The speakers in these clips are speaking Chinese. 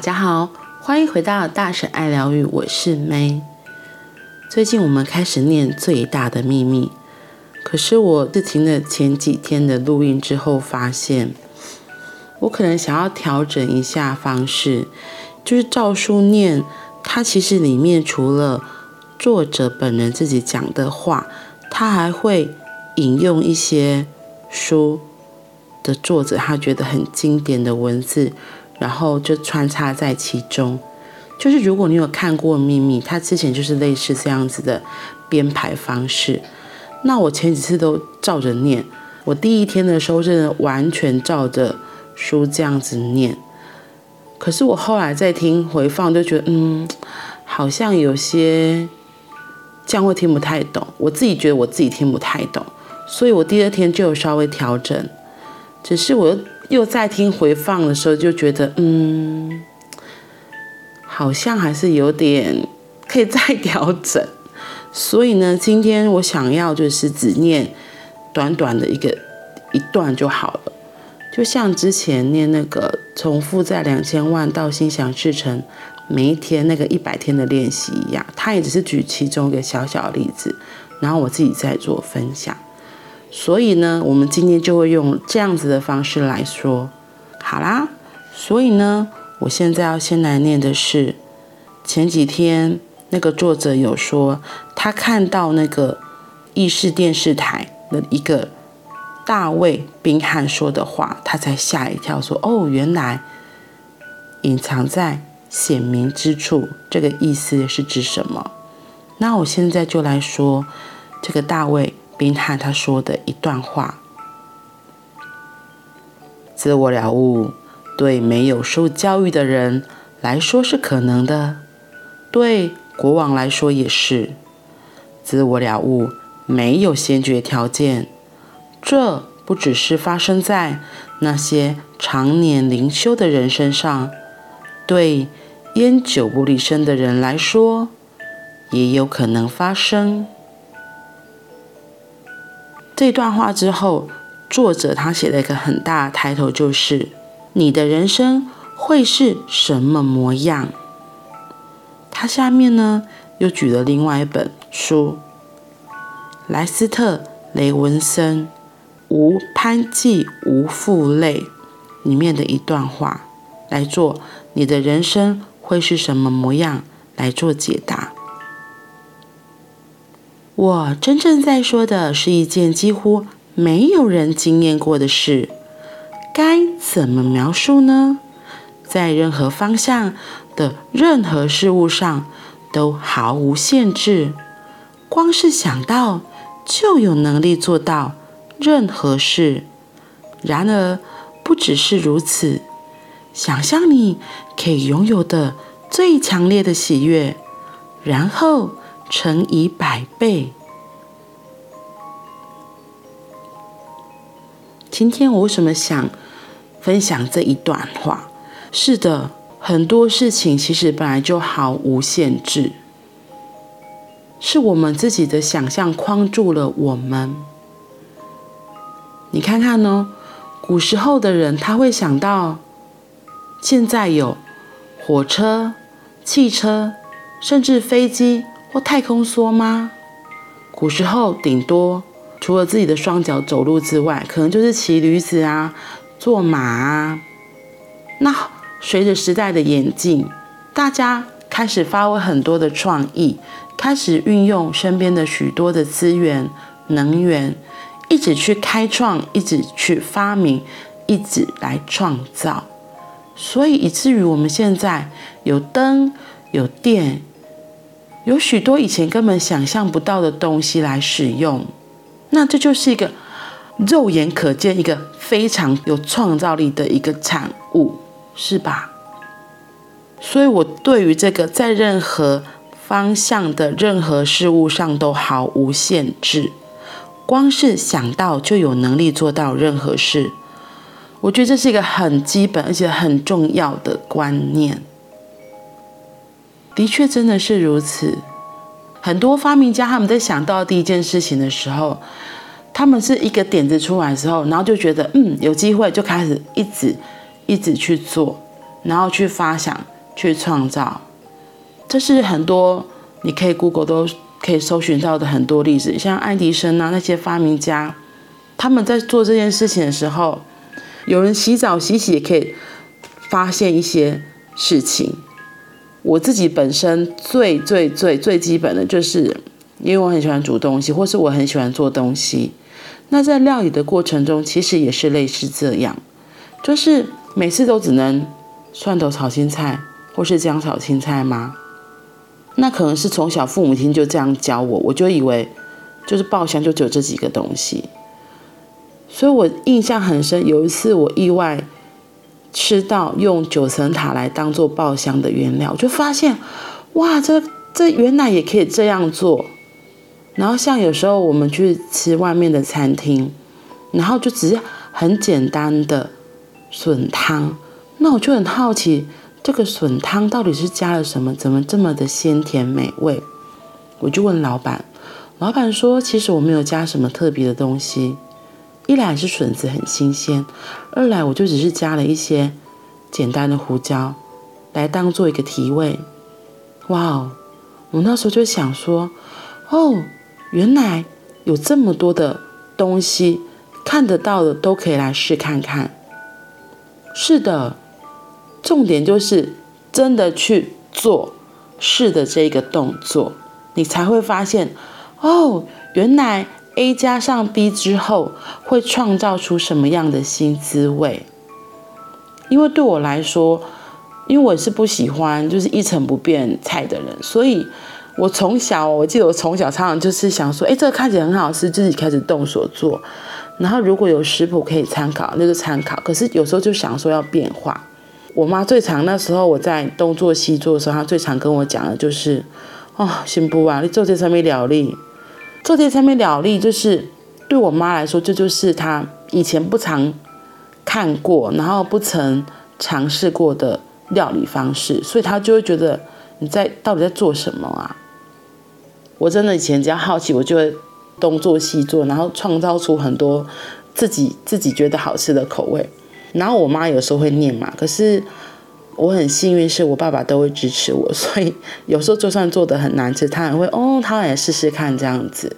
大家好，欢迎回到大婶爱疗愈，我是 May。最近我们开始念最大的秘密，可是我自听了前几天的录音之后，发现我可能想要调整一下方式，就是照书念。它其实里面除了作者本人自己讲的话，他还会引用一些书的作者他觉得很经典的文字。然后就穿插在其中，就是如果你有看过《秘密》，它之前就是类似这样子的编排方式。那我前几次都照着念，我第一天的时候真的完全照着书这样子念。可是我后来再听回放，就觉得嗯，好像有些这样会听不太懂。我自己觉得我自己听不太懂，所以我第二天就有稍微调整。只是我又。在听回放的时候，就觉得嗯，好像还是有点可以再调整。所以呢，今天我想要就是只念短短的一个一段就好了，就像之前念那个从负债两千万到心想事成每一天那个一百天的练习一样，它也只是举其中一个小小的例子，然后我自己在做分享。所以呢，我们今天就会用这样子的方式来说，好啦。所以呢，我现在要先来念的是前几天那个作者有说，他看到那个意式电视台的一个大卫宾汉说的话，他才吓一跳，说：“哦，原来隐藏在显明之处，这个意思是指什么？”那我现在就来说这个大卫。宾汉他说的一段话：自我了悟对没有受教育的人来说是可能的，对国王来说也是。自我了悟没有先决条件，这不只是发生在那些常年灵修的人身上，对烟酒不离身的人来说也有可能发生。这段话之后，作者他写了一个很大的抬头，就是“你的人生会是什么模样？”他下面呢又举了另外一本书，莱斯特·雷文森《无攀忌无负累》里面的一段话来做“你的人生会是什么模样”来做解答。我真正在说的是一件几乎没有人经验过的事，该怎么描述呢？在任何方向的任何事物上都毫无限制，光是想到就有能力做到任何事。然而，不只是如此，想象你可以拥有的最强烈的喜悦，然后。乘以百倍。今天我为什么想分享这一段话？是的，很多事情其实本来就毫无限制，是我们自己的想象框住了我们。你看看呢？古时候的人他会想到，现在有火车、汽车，甚至飞机。或太空梭吗？古时候顶多除了自己的双脚走路之外，可能就是骑驴子啊、坐马啊。那随着时代的演进，大家开始发挥很多的创意，开始运用身边的许多的资源、能源，一直去开创，一直去发明，一直来创造。所以以至于我们现在有灯、有电。有许多以前根本想象不到的东西来使用，那这就是一个肉眼可见、一个非常有创造力的一个产物，是吧？所以，我对于这个在任何方向的任何事物上都毫无限制，光是想到就有能力做到任何事，我觉得这是一个很基本而且很重要的观念。的确，真的是如此。很多发明家他们在想到第一件事情的时候，他们是一个点子出来之后，然后就觉得嗯有机会，就开始一直一直去做，然后去发想、去创造。这是很多你可以 Google 都可以搜寻到的很多例子，像爱迪生啊那些发明家，他们在做这件事情的时候，有人洗澡洗洗也可以发现一些事情。我自己本身最最最最基本的就是，因为我很喜欢煮东西，或是我很喜欢做东西。那在料理的过程中，其实也是类似这样，就是每次都只能蒜头炒青菜，或是姜炒青菜吗？那可能是从小父母亲就这样教我，我就以为就是爆香就只有这几个东西。所以我印象很深，有一次我意外。吃到用九层塔来当做爆香的原料，我就发现，哇，这这原来也可以这样做。然后像有时候我们去吃外面的餐厅，然后就只是很简单的笋汤，那我就很好奇，这个笋汤到底是加了什么，怎么这么的鲜甜美味？我就问老板，老板说，其实我没有加什么特别的东西。一来是笋子很新鲜，二来我就只是加了一些简单的胡椒来当做一个提味。哇哦！我那时候就想说，哦，原来有这么多的东西看得到的都可以来试看看。是的，重点就是真的去做试的这个动作，你才会发现，哦，原来。A 加上 B 之后，会创造出什么样的新滋味？因为对我来说，因为我是不喜欢就是一成不变菜的人，所以我从小，我记得我从小常常就是想说，哎，这个看起来很好吃，自己开始动手做。然后如果有食谱可以参考，那就参考。可是有时候就想说要变化。我妈最常那时候我在东做西做的时候，她最常跟我讲的就是，哦，行不啊，你做这上面料理。做这上面料理，就是对我妈来说，这就是她以前不常看过，然后不曾尝试过的料理方式，所以她就会觉得你在到底在做什么啊？我真的以前只要好奇，我就会东做西做，然后创造出很多自己自己觉得好吃的口味。然后我妈有时候会念嘛，可是。我很幸运，是我爸爸都会支持我，所以有时候就算做得很难吃，他也会哦，他也试试看这样子。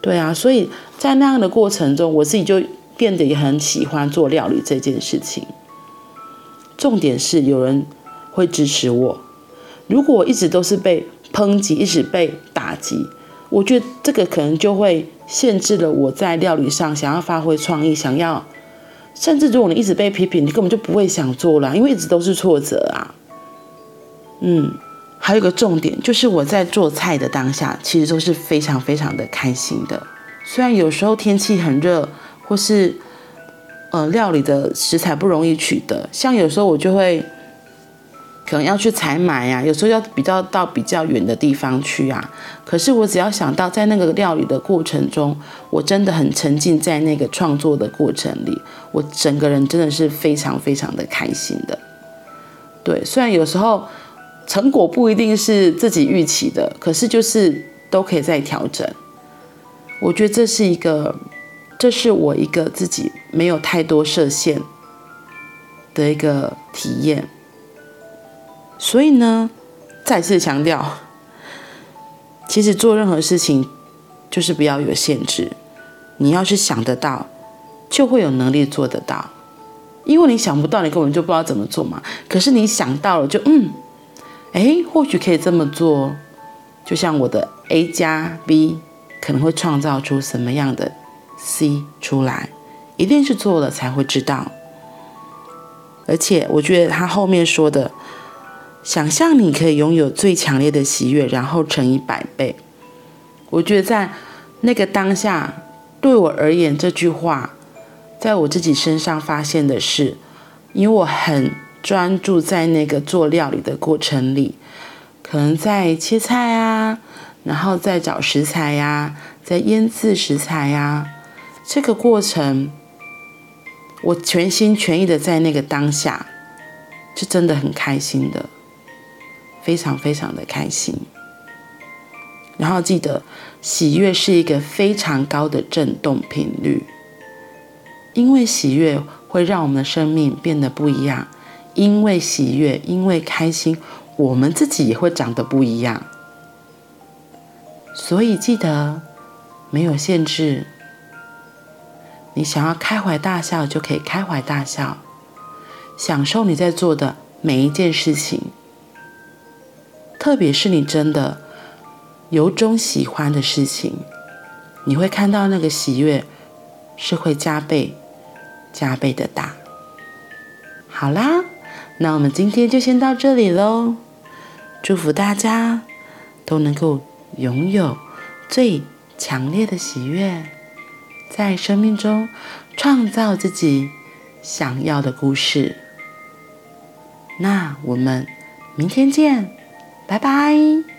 对啊，所以在那样的过程中，我自己就变得也很喜欢做料理这件事情。重点是有人会支持我。如果我一直都是被抨击，一直被打击，我觉得这个可能就会限制了我在料理上想要发挥创意，想要。甚至如果你一直被批评，你根本就不会想做了，因为一直都是挫折啊。嗯，还有一个重点就是我在做菜的当下，其实都是非常非常的开心的。虽然有时候天气很热，或是呃料理的食材不容易取得，像有时候我就会。可能要去采买呀，有时候要比较到比较远的地方去啊。可是我只要想到在那个料理的过程中，我真的很沉浸在那个创作的过程里，我整个人真的是非常非常的开心的。对，虽然有时候成果不一定是自己预期的，可是就是都可以再调整。我觉得这是一个，这是我一个自己没有太多设限的一个体验。所以呢，再次强调，其实做任何事情就是不要有限制。你要是想得到，就会有能力做得到。因为你想不到，你根本就不知道怎么做嘛。可是你想到了，就嗯，哎，或许可以这么做。就像我的 A 加 B 可能会创造出什么样的 C 出来，一定是做了才会知道。而且我觉得他后面说的。想象你可以拥有最强烈的喜悦，然后乘以百倍。我觉得在那个当下，对我而言，这句话在我自己身上发现的是，因为我很专注在那个做料理的过程里，可能在切菜啊，然后在找食材呀，在腌制食材呀，这个过程，我全心全意的在那个当下，是真的很开心的。非常非常的开心，然后记得，喜悦是一个非常高的振动频率，因为喜悦会让我们的生命变得不一样，因为喜悦，因为开心，我们自己也会长得不一样。所以记得，没有限制，你想要开怀大笑就可以开怀大笑，享受你在做的每一件事情，特别是你真的由衷喜欢的事情，你会看到那个喜悦是会加倍、加倍的大。好啦，那我们今天就先到这里喽，祝福大家都能够。拥有最强烈的喜悦，在生命中创造自己想要的故事。那我们明天见，拜拜。